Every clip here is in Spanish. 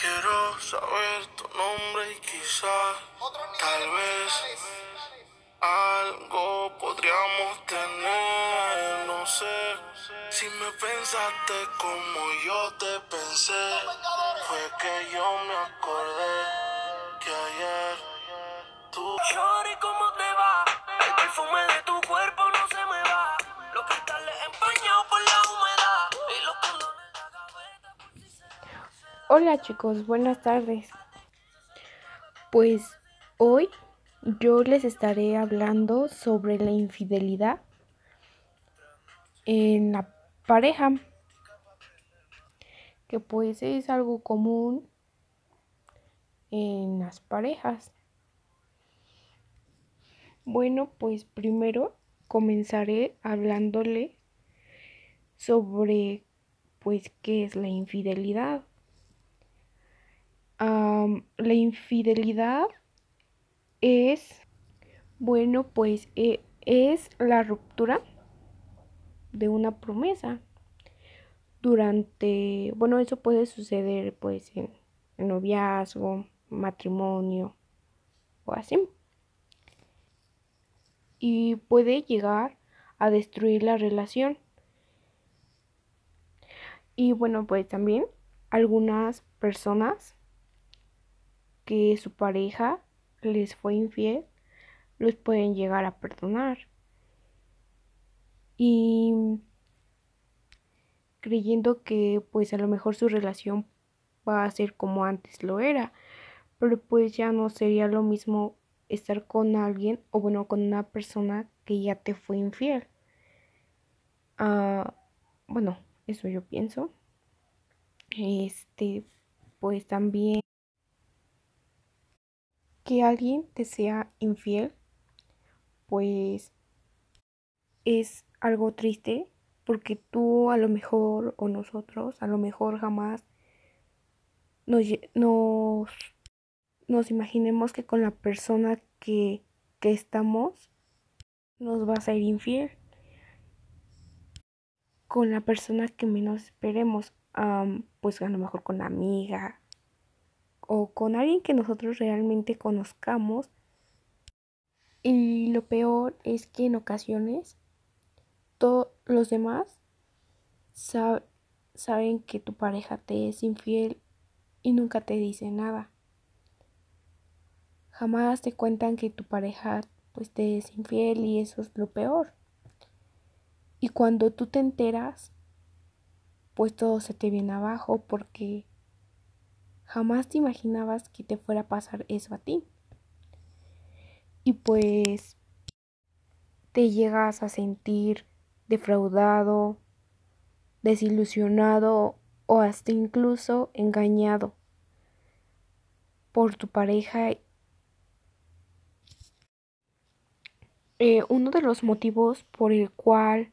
Quiero saber tu nombre y quizás, tal vez, algo podríamos tener. No sé si me pensaste como yo te pensé. Fue que yo me acordé Hola chicos, buenas tardes. Pues hoy yo les estaré hablando sobre la infidelidad en la pareja, que pues es algo común en las parejas. Bueno, pues primero comenzaré hablándole sobre pues qué es la infidelidad. La infidelidad es, bueno, pues eh, es la ruptura de una promesa durante, bueno, eso puede suceder pues en, en noviazgo, matrimonio o así. Y puede llegar a destruir la relación. Y bueno, pues también algunas personas que su pareja les fue infiel, los pueden llegar a perdonar. Y creyendo que pues a lo mejor su relación va a ser como antes lo era, pero pues ya no sería lo mismo estar con alguien o bueno, con una persona que ya te fue infiel. Ah, bueno, eso yo pienso. Este, pues también que alguien te sea infiel, pues es algo triste porque tú a lo mejor o nosotros a lo mejor jamás nos, nos, imaginemos que con la persona que, que estamos nos va a ser infiel. Con la persona que menos esperemos, pues a lo mejor con la amiga o con alguien que nosotros realmente conozcamos. Y lo peor es que en ocasiones todos los demás sa- saben que tu pareja te es infiel y nunca te dice nada. Jamás te cuentan que tu pareja pues te es infiel y eso es lo peor. Y cuando tú te enteras, pues todo se te viene abajo porque jamás te imaginabas que te fuera a pasar eso a ti. Y pues te llegas a sentir defraudado, desilusionado o hasta incluso engañado por tu pareja. Eh, uno de los motivos por el cual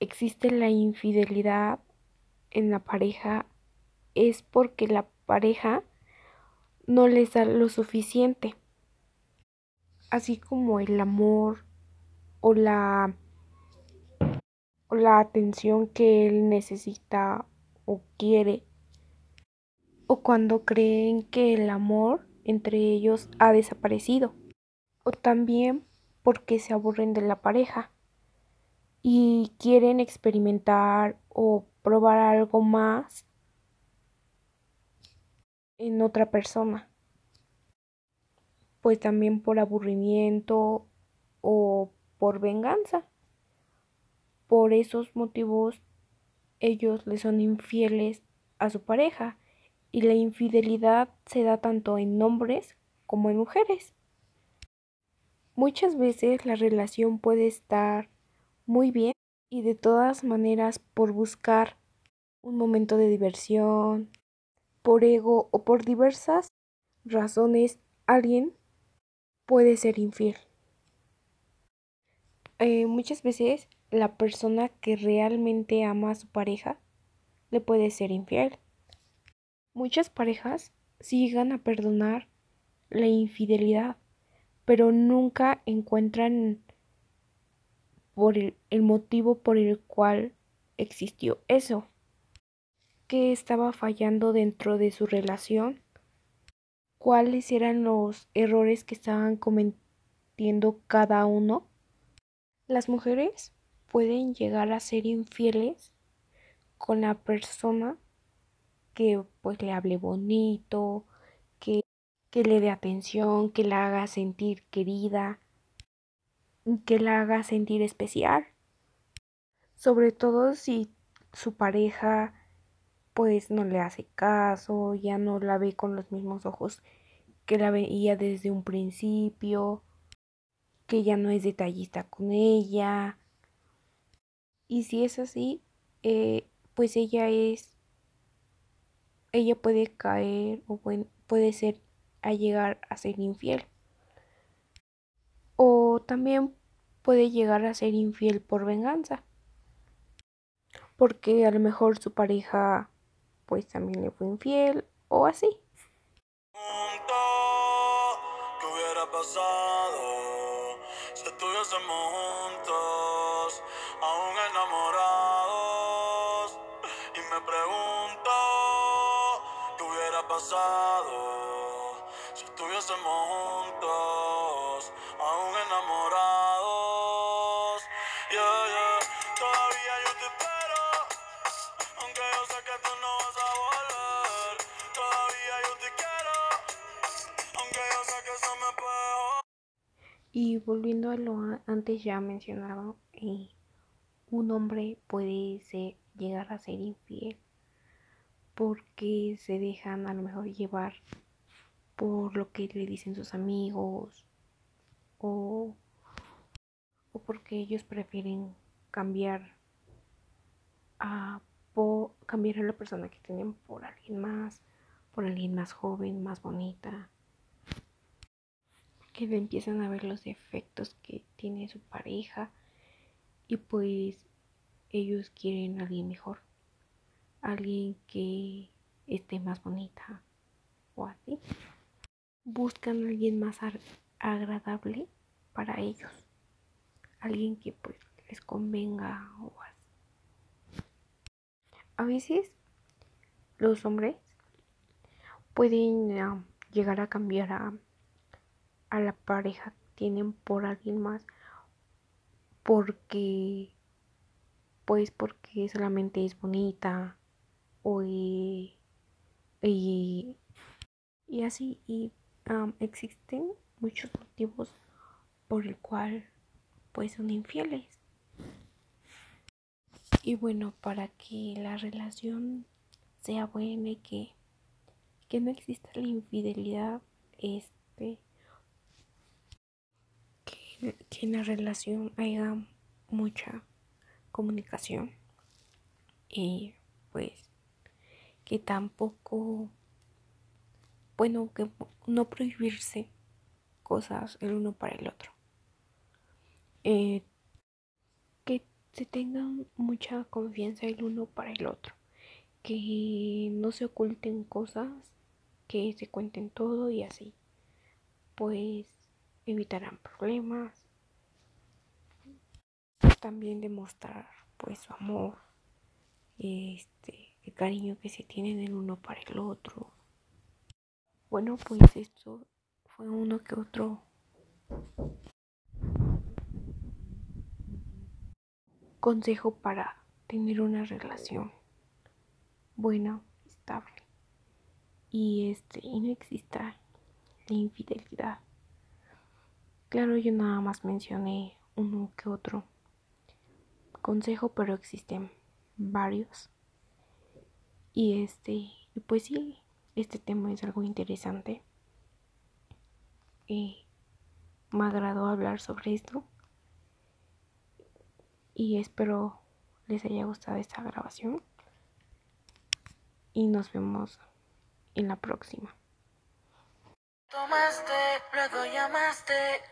existe la infidelidad en la pareja es porque la pareja no les da lo suficiente, así como el amor o la la atención que él necesita o quiere, o cuando creen que el amor entre ellos ha desaparecido, o también porque se aburren de la pareja. Y quieren experimentar o probar algo más en otra persona, pues también por aburrimiento o por venganza. Por esos motivos ellos le son infieles a su pareja y la infidelidad se da tanto en hombres como en mujeres. Muchas veces la relación puede estar muy bien y de todas maneras por buscar un momento de diversión, por ego o por diversas razones alguien puede ser infiel. Eh, muchas veces la persona que realmente ama a su pareja le puede ser infiel. Muchas parejas sí llegan a perdonar la infidelidad, pero nunca encuentran por el, el motivo por el cual existió eso. Qué estaba fallando dentro de su relación, cuáles eran los errores que estaban cometiendo cada uno. Las mujeres pueden llegar a ser infieles con la persona que pues le hable bonito, que, que le dé atención, que la haga sentir querida, que la haga sentir especial. Sobre todo si su pareja pues no le hace caso, ya no la ve con los mismos ojos que la veía desde un principio, que ya no es detallista con ella. Y si es así, eh, pues ella es, ella puede caer o puede ser a llegar a ser infiel. O también puede llegar a ser infiel por venganza. Porque a lo mejor su pareja pues también le fue infiel o así. ¿Qué hubiera pasado si estuviésemos juntos, aún enamorados? Y me pregunto, ¿qué hubiera pasado Y volviendo a lo antes ya mencionado, eh, un hombre puede llegar a ser infiel porque se dejan a lo mejor llevar por lo que le dicen sus amigos o, o porque ellos prefieren cambiar a cambiar a la persona que tienen por alguien más, por alguien más joven, más bonita que le empiezan a ver los defectos que tiene su pareja y pues ellos quieren a alguien mejor, alguien que esté más bonita o así. Buscan alguien más agradable para ellos, alguien que pues les convenga o así. A veces los hombres pueden ah, llegar a cambiar a a la pareja tienen por alguien más porque pues porque solamente es bonita o y, y, así y am, existen muchos motivos por el cual pues son infieles. Y bueno para que la relación sea buena y que que no exista la infidelidad este que, en la relación haya mucha comunicación y pues que tampoco bueno que no prohibirse cosas el uno para el otro. Eh, que se tengan mucha confianza el uno para el otro. Que no se oculten cosas que se cuenten todo y así. Pues evitarán problemas. También demostrar pues su amor este el cariño que se tienen el uno para el otro. Bueno pues esto fue uno que otro. Consejo para tener una relación buena estable y este y no exista la infidelidad claro yo nada más mencioné uno que otro consejo pero existen varios. Y este pues sí este tema es algo interesante. Y me agradó hablar sobre esto. Y espero les haya gustado esta grabación. Y nos vemos en la próxima. Tomaste, luego llamaste